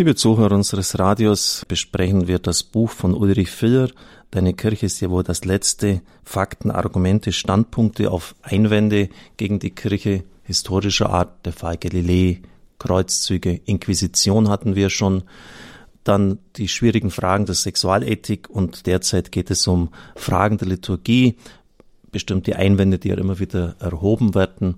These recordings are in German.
Liebe Zuhörer unseres Radios, besprechen wir das Buch von Ulrich Filler. Deine Kirche ist ja wohl das letzte. Fakten, Argumente, Standpunkte auf Einwände gegen die Kirche historischer Art, der Fall Galilei, Kreuzzüge, Inquisition hatten wir schon. Dann die schwierigen Fragen der Sexualethik und derzeit geht es um Fragen der Liturgie, bestimmte Einwände, die ja immer wieder erhoben werden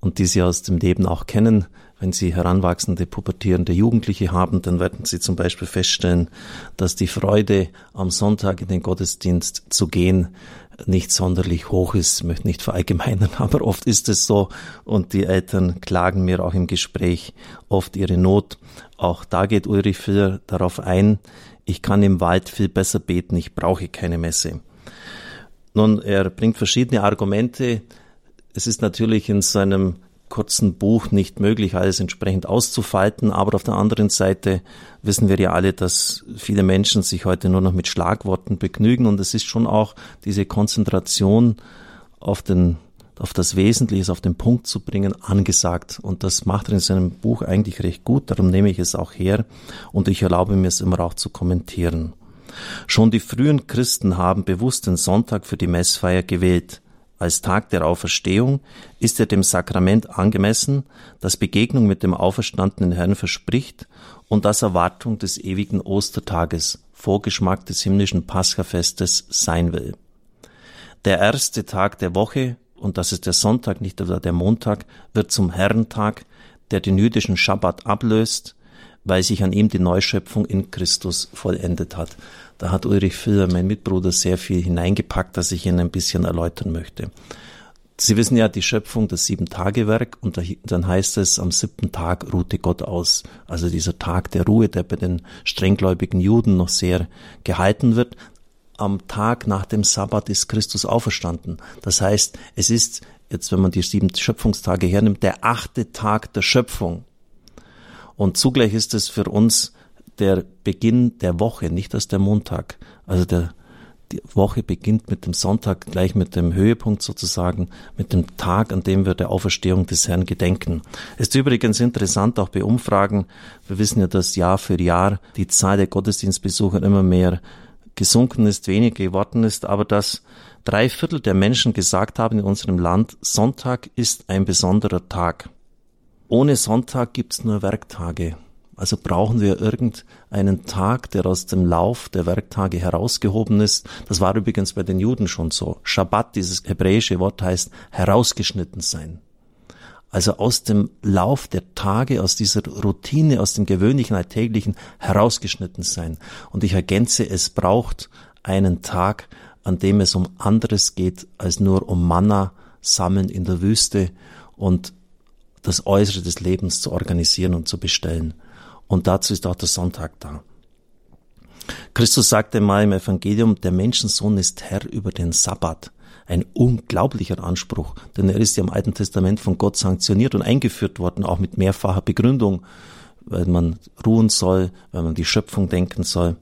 und die Sie aus dem Leben auch kennen. Wenn Sie heranwachsende, pubertierende Jugendliche haben, dann werden Sie zum Beispiel feststellen, dass die Freude, am Sonntag in den Gottesdienst zu gehen, nicht sonderlich hoch ist. Ich möchte nicht verallgemeinern, aber oft ist es so. Und die Eltern klagen mir auch im Gespräch oft ihre Not. Auch da geht Ulrich Filler darauf ein, ich kann im Wald viel besser beten, ich brauche keine Messe. Nun, er bringt verschiedene Argumente. Es ist natürlich in seinem kurzen Buch nicht möglich, alles entsprechend auszufalten. Aber auf der anderen Seite wissen wir ja alle, dass viele Menschen sich heute nur noch mit Schlagworten begnügen. Und es ist schon auch diese Konzentration auf den auf das Wesentliche, auf den Punkt zu bringen, angesagt. Und das macht er in seinem Buch eigentlich recht gut. Darum nehme ich es auch her. Und ich erlaube mir es immer auch zu kommentieren. Schon die frühen Christen haben bewusst den Sonntag für die Messfeier gewählt als Tag der Auferstehung ist er dem Sakrament angemessen, das Begegnung mit dem auferstandenen Herrn verspricht und das Erwartung des ewigen Ostertages, Vorgeschmack des himmlischen Paschafestes sein will. Der erste Tag der Woche, und das ist der Sonntag, nicht oder der Montag, wird zum Herrentag, der den jüdischen Schabbat ablöst, weil sich an ihm die Neuschöpfung in Christus vollendet hat. Da hat Ulrich Filler, mein Mitbruder, sehr viel hineingepackt, das ich Ihnen ein bisschen erläutern möchte. Sie wissen ja die Schöpfung, das Sieben-Tage-Werk, und dann heißt es, am siebten Tag ruhte Gott aus. Also dieser Tag der Ruhe, der bei den strenggläubigen Juden noch sehr gehalten wird. Am Tag nach dem Sabbat ist Christus auferstanden. Das heißt, es ist, jetzt wenn man die sieben Schöpfungstage hernimmt, der achte Tag der Schöpfung. Und zugleich ist es für uns der Beginn der Woche, nicht erst der Montag. Also der, die Woche beginnt mit dem Sonntag, gleich mit dem Höhepunkt sozusagen, mit dem Tag, an dem wir der Auferstehung des Herrn gedenken. Ist übrigens interessant, auch bei Umfragen. Wir wissen ja, dass Jahr für Jahr die Zahl der Gottesdienstbesucher immer mehr gesunken ist, weniger geworden ist, aber dass drei Viertel der Menschen gesagt haben in unserem Land, Sonntag ist ein besonderer Tag. Ohne Sonntag gibt's nur Werktage. Also brauchen wir irgendeinen Tag, der aus dem Lauf der Werktage herausgehoben ist. Das war übrigens bei den Juden schon so. Shabbat, dieses hebräische Wort heißt herausgeschnitten sein. Also aus dem Lauf der Tage, aus dieser Routine, aus dem gewöhnlichen Alltäglichen herausgeschnitten sein. Und ich ergänze, es braucht einen Tag, an dem es um anderes geht als nur um Manna sammeln in der Wüste und das Äußere des Lebens zu organisieren und zu bestellen. Und dazu ist auch der Sonntag da. Christus sagte mal im Evangelium, der Menschensohn ist Herr über den Sabbat. Ein unglaublicher Anspruch, denn er ist ja im Alten Testament von Gott sanktioniert und eingeführt worden, auch mit mehrfacher Begründung, weil man ruhen soll, weil man die Schöpfung denken soll.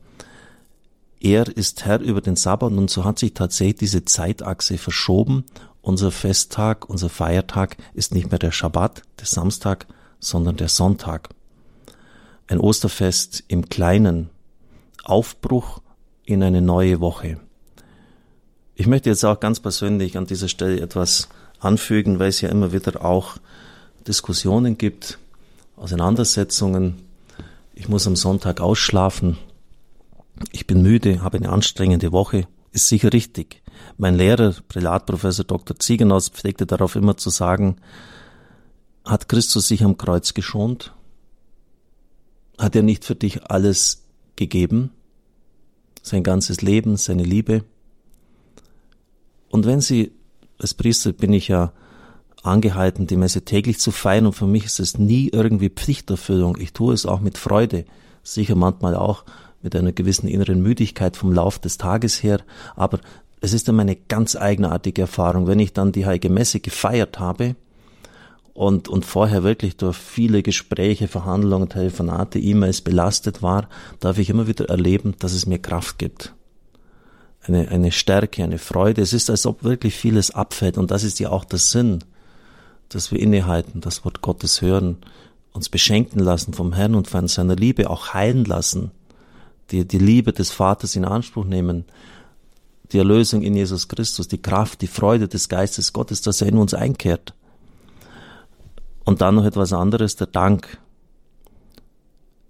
Er ist Herr über den Sabbat und so hat sich tatsächlich diese Zeitachse verschoben. Unser Festtag, unser Feiertag ist nicht mehr der Schabbat, der Samstag, sondern der Sonntag ein Osterfest im Kleinen, Aufbruch in eine neue Woche. Ich möchte jetzt auch ganz persönlich an dieser Stelle etwas anfügen, weil es ja immer wieder auch Diskussionen gibt, Auseinandersetzungen. Ich muss am Sonntag ausschlafen. Ich bin müde, habe eine anstrengende Woche. Ist sicher richtig. Mein Lehrer, Prälatprofessor Dr. Ziegenhaus, pflegte darauf immer zu sagen, hat Christus sich am Kreuz geschont? Hat er nicht für dich alles gegeben? Sein ganzes Leben, seine Liebe? Und wenn Sie, als Priester bin ich ja angehalten, die Messe täglich zu feiern und für mich ist es nie irgendwie Pflichterfüllung. Ich tue es auch mit Freude, sicher manchmal auch mit einer gewissen inneren Müdigkeit vom Lauf des Tages her, aber es ist immer eine ganz eigenartige Erfahrung, wenn ich dann die Heilige Messe gefeiert habe und, und vorher wirklich durch viele Gespräche, Verhandlungen, Telefonate, E-Mails belastet war, darf ich immer wieder erleben, dass es mir Kraft gibt. Eine, eine Stärke, eine Freude. Es ist, als ob wirklich vieles abfällt und das ist ja auch der Sinn, dass wir innehalten, das Wort Gottes hören uns beschenken lassen vom Herrn und von seiner Liebe auch heilen lassen, die, die Liebe des Vaters in Anspruch nehmen, die Erlösung in Jesus Christus, die Kraft, die Freude des Geistes Gottes, dass er in uns einkehrt. Und dann noch etwas anderes, der Dank.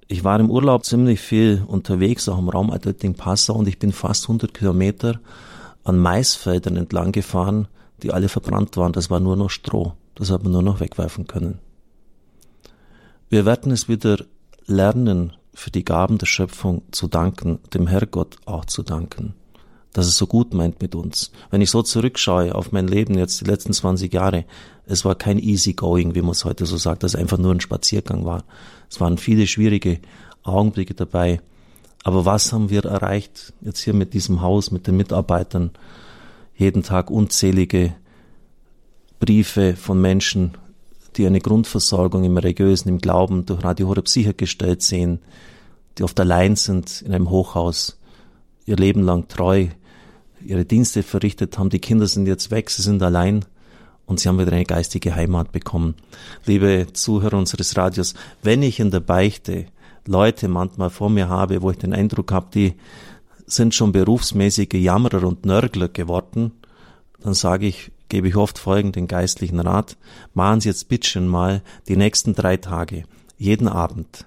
Ich war im Urlaub ziemlich viel unterwegs, auch im Raum Altötting-Passau, und ich bin fast 100 Kilometer an Maisfeldern entlang gefahren, die alle verbrannt waren. Das war nur noch Stroh. Das hat man nur noch wegwerfen können. Wir werden es wieder lernen, für die Gaben der Schöpfung zu danken, dem Herrgott auch zu danken, dass es so gut meint mit uns. Wenn ich so zurückschaue auf mein Leben jetzt die letzten 20 Jahre, es war kein easy going, wie man es heute so sagt, dass es einfach nur ein Spaziergang war. Es waren viele schwierige Augenblicke dabei. Aber was haben wir erreicht jetzt hier mit diesem Haus, mit den Mitarbeitern? Jeden Tag unzählige Briefe von Menschen, die eine Grundversorgung im Religiösen, im Glauben durch Radio Horeb sichergestellt sehen, die oft allein sind in einem Hochhaus, ihr Leben lang treu, ihre Dienste verrichtet haben. Die Kinder sind jetzt weg, sie sind allein und sie haben wieder eine geistige Heimat bekommen. Liebe Zuhörer unseres Radios, wenn ich in der Beichte Leute manchmal vor mir habe, wo ich den Eindruck habe, die sind schon berufsmäßige Jammerer und Nörgler geworden, dann sage ich, gebe ich oft folgenden geistlichen Rat. Machen Sie jetzt bitte schon mal die nächsten drei Tage, jeden Abend,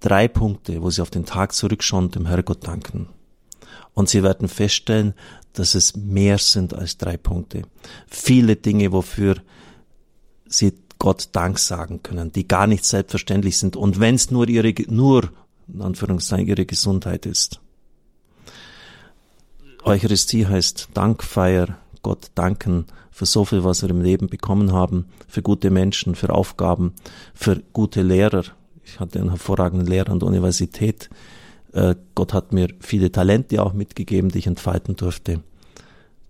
drei Punkte, wo Sie auf den Tag zurückschauen und dem Herrgott danken. Und Sie werden feststellen, dass es mehr sind als drei Punkte. Viele Dinge, wofür Sie Gott Dank sagen können, die gar nicht selbstverständlich sind. Und wenn es nur ihre, nur, in Anführungszeichen, ihre Gesundheit ist. Eucharistie heißt Dankfeier, Gott danken für so viel, was wir im Leben bekommen haben, für gute Menschen, für Aufgaben, für gute Lehrer. Ich hatte einen hervorragenden Lehrer an der Universität. Äh, Gott hat mir viele Talente auch mitgegeben, die ich entfalten durfte.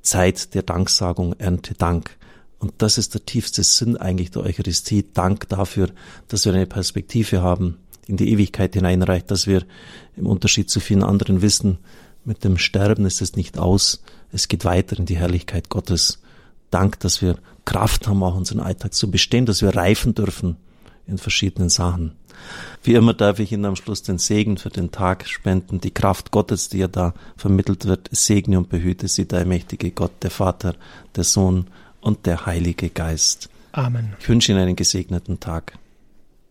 Zeit der Danksagung, Ernte Dank. Und das ist der tiefste Sinn eigentlich der Eucharistie. Dank dafür, dass wir eine Perspektive haben, in die Ewigkeit hineinreicht, dass wir im Unterschied zu vielen anderen wissen, mit dem Sterben ist es nicht aus, es geht weiter in die Herrlichkeit Gottes. Dank, dass wir Kraft haben, auch unseren Alltag zu bestehen, dass wir reifen dürfen in verschiedenen Sachen. Wie immer darf ich Ihnen am Schluss den Segen für den Tag spenden, die Kraft Gottes, die ja da vermittelt wird, segne und behüte Sie, der mächtige Gott, der Vater, der Sohn und der Heilige Geist. Amen. Ich wünsche Ihnen einen gesegneten Tag.